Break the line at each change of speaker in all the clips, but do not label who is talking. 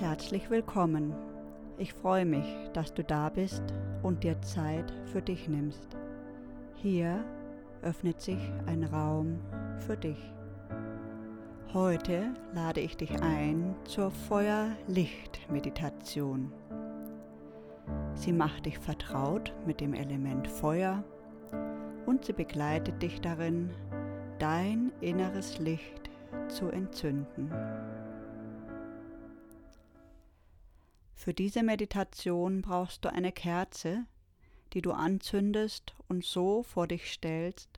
Herzlich willkommen. Ich freue mich, dass du da bist und dir Zeit für dich nimmst. Hier öffnet sich ein Raum für dich. Heute lade ich dich ein zur Feuer-Licht-Meditation. Sie macht dich vertraut mit dem Element Feuer und sie begleitet dich darin, dein inneres Licht zu entzünden. Für diese Meditation brauchst du eine Kerze, die du anzündest und so vor dich stellst,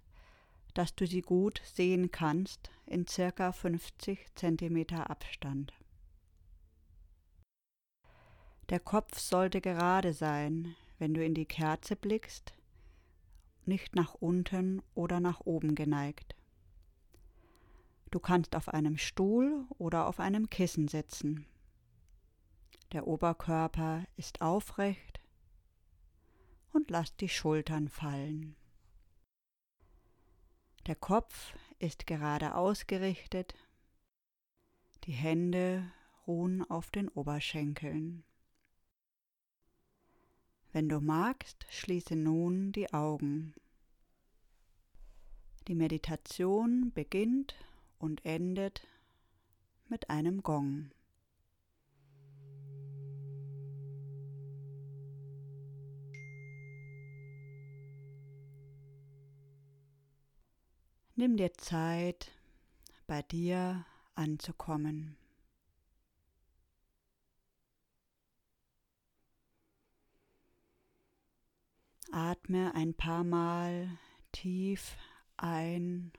dass du sie gut sehen kannst in circa 50 cm Abstand. Der Kopf sollte gerade sein, wenn du in die Kerze blickst, nicht nach unten oder nach oben geneigt. Du kannst auf einem Stuhl oder auf einem Kissen sitzen. Der Oberkörper ist aufrecht und lass die Schultern fallen. Der Kopf ist gerade ausgerichtet, die Hände ruhen auf den Oberschenkeln. Wenn du magst, schließe nun die Augen. Die Meditation beginnt und endet mit einem Gong. Nimm dir Zeit, bei dir anzukommen. Atme ein paar Mal tief ein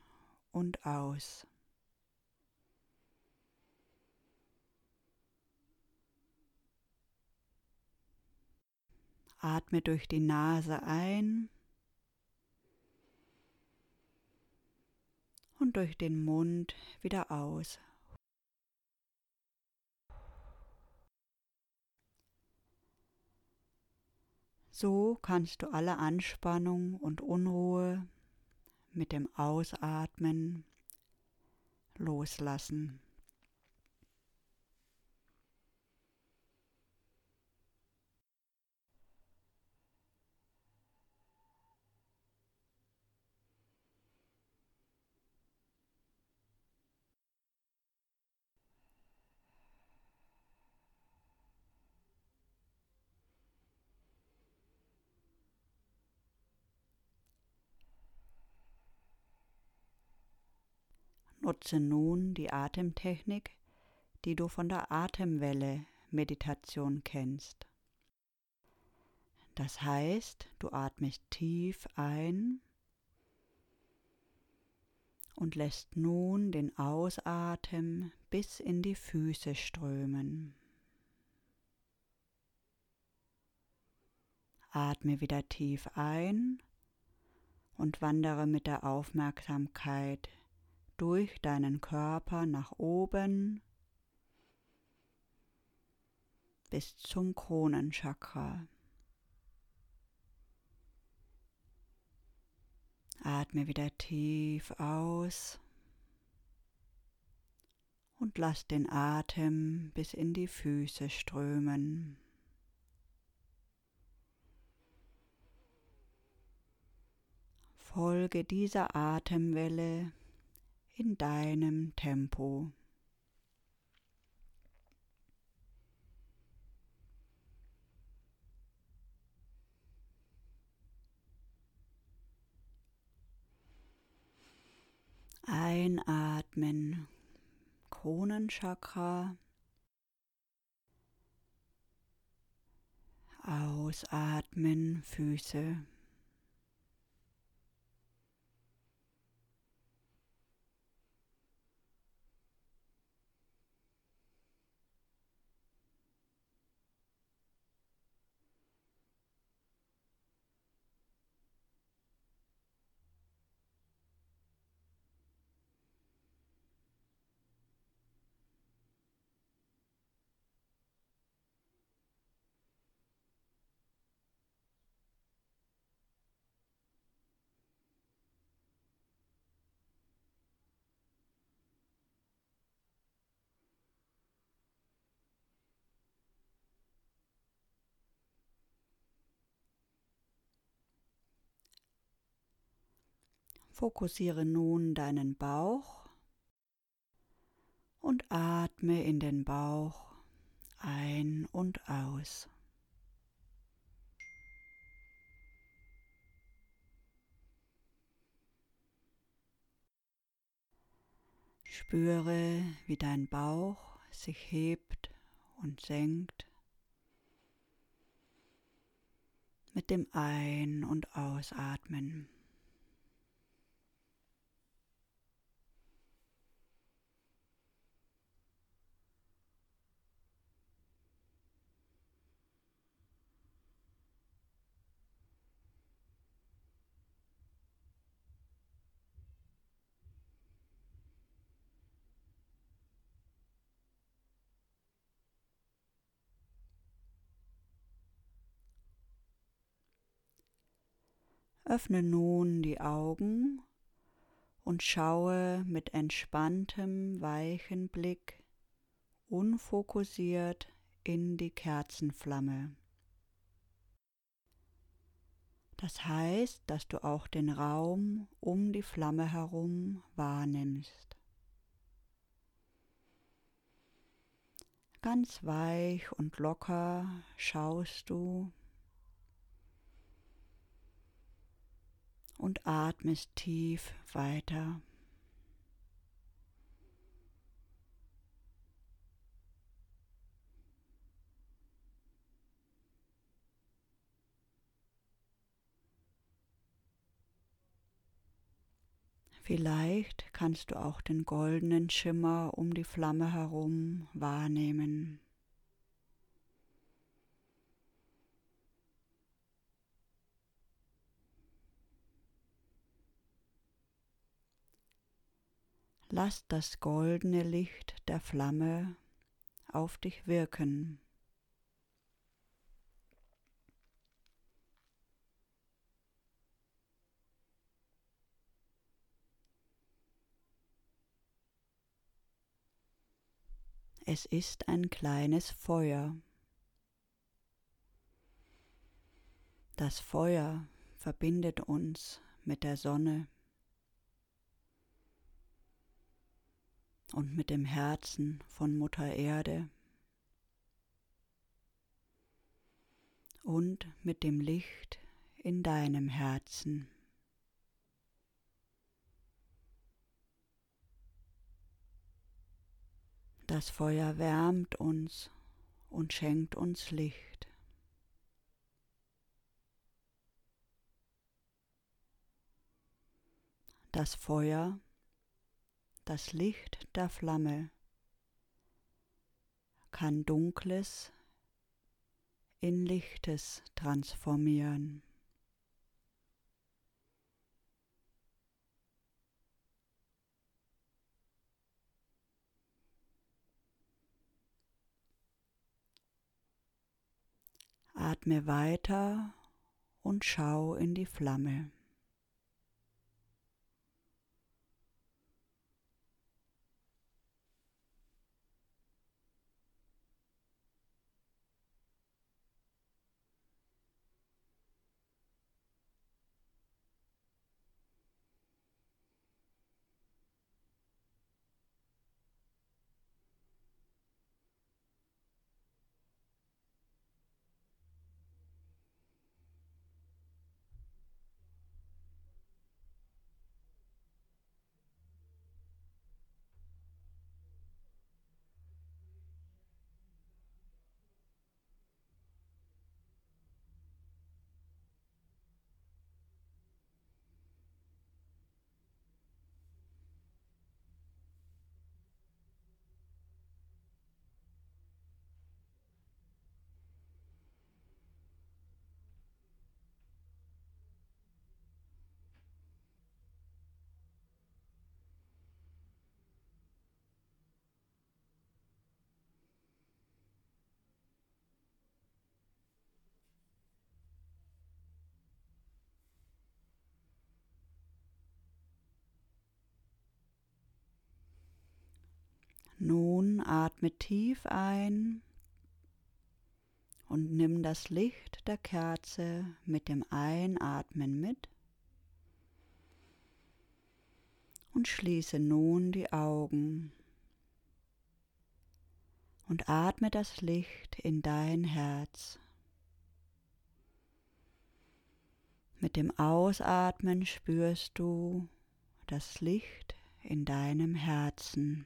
und aus. Atme durch die Nase ein und durch den Mund wieder aus. So kannst du alle Anspannung und Unruhe mit dem Ausatmen loslassen. Nutze nun die Atemtechnik, die du von der Atemwelle Meditation kennst. Das heißt, du atmest tief ein und lässt nun den Ausatmen bis in die Füße strömen. Atme wieder tief ein und wandere mit der Aufmerksamkeit durch deinen Körper nach oben bis zum Kronenchakra. Atme wieder tief aus und lass den Atem bis in die Füße strömen. Folge dieser Atemwelle in deinem Tempo. Einatmen, Kronenchakra. Ausatmen, Füße. Fokussiere nun deinen Bauch und atme in den Bauch ein und aus. Spüre, wie dein Bauch sich hebt und senkt mit dem Ein- und Ausatmen. Öffne nun die Augen und schaue mit entspanntem, weichen Blick unfokussiert in die Kerzenflamme. Das heißt, dass du auch den Raum um die Flamme herum wahrnimmst. Ganz weich und locker schaust du und atmest tief weiter. Vielleicht kannst du auch den goldenen Schimmer um die Flamme herum wahrnehmen. Lass das goldene Licht der Flamme auf dich wirken. Es ist ein kleines Feuer. Das Feuer verbindet uns mit der Sonne. Und mit dem Herzen von Mutter Erde und mit dem Licht in deinem Herzen. Das Feuer wärmt uns und schenkt uns Licht. Das Feuer das Licht der Flamme kann Dunkles in Lichtes transformieren. Atme weiter und schau in die Flamme. Nun atme tief ein und nimm das Licht der Kerze mit dem Einatmen mit Und schließe nun die Augen und atme das Licht in dein Herz. Mit dem Ausatmen spürst du das Licht in deinem Herzen.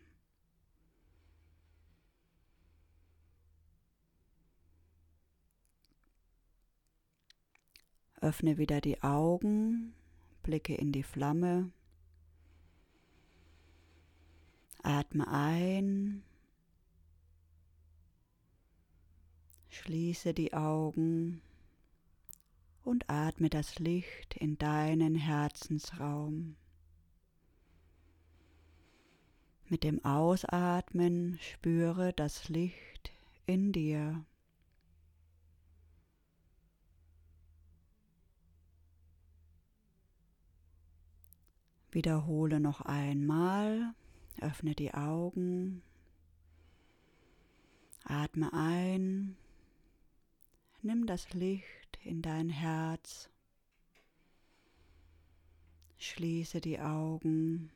Öffne wieder die Augen, blicke in die Flamme, atme ein Schließe die Augen und atme das Licht in deinen Herzensraum. Mit dem Ausatmen spüre das Licht in dir. Wiederhole noch einmal, öffne die Augen, atme ein Nimm das Licht in dein Herz. Schließe die Augen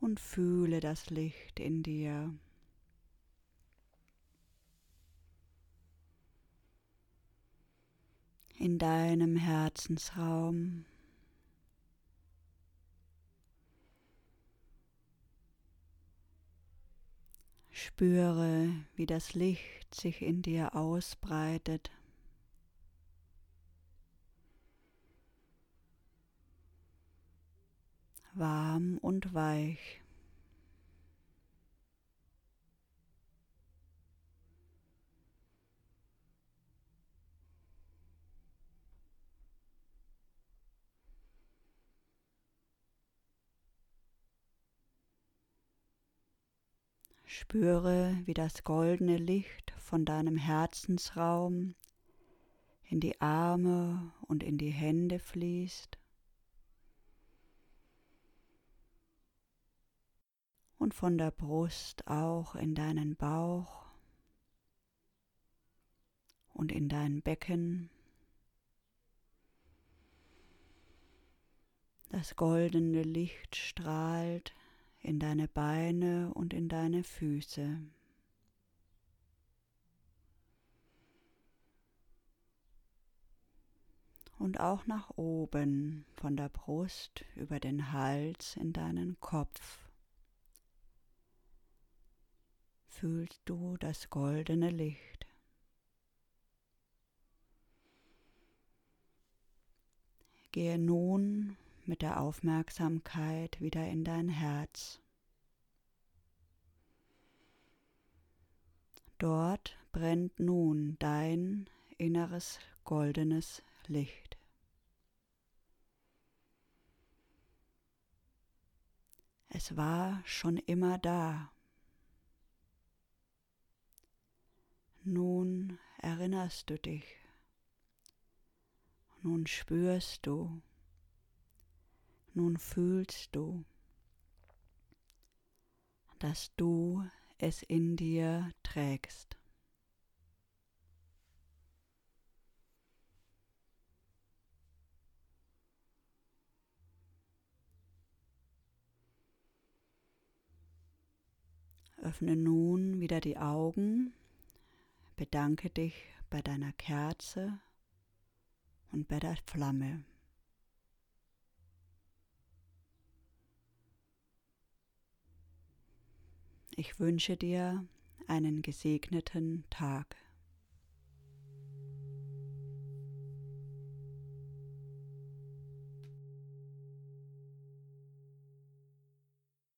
und fühle das Licht in dir. In deinem Herzensraum. Spüre, wie das Licht sich in dir ausbreitet. Warm und weich. Spüre, wie das goldene Licht von deinem Herzensraum in die Arme und in die Hände fließt und von der Brust auch in deinen Bauch und in dein Becken. Das goldene Licht strahlt in deine Beine und in deine Füße. Und auch nach oben von der Brust über den Hals in deinen Kopf. Fühlst du das goldene Licht. Gehe nun mit der Aufmerksamkeit wieder in dein Herz. Dort brennt nun dein inneres goldenes Licht. Es war schon immer da. Nun erinnerst du dich. Nun spürst du, nun fühlst du, dass du es in dir trägst. Öffne nun wieder die Augen, bedanke dich bei deiner Kerze und bei der Flamme. Ich wünsche dir einen gesegneten Tag.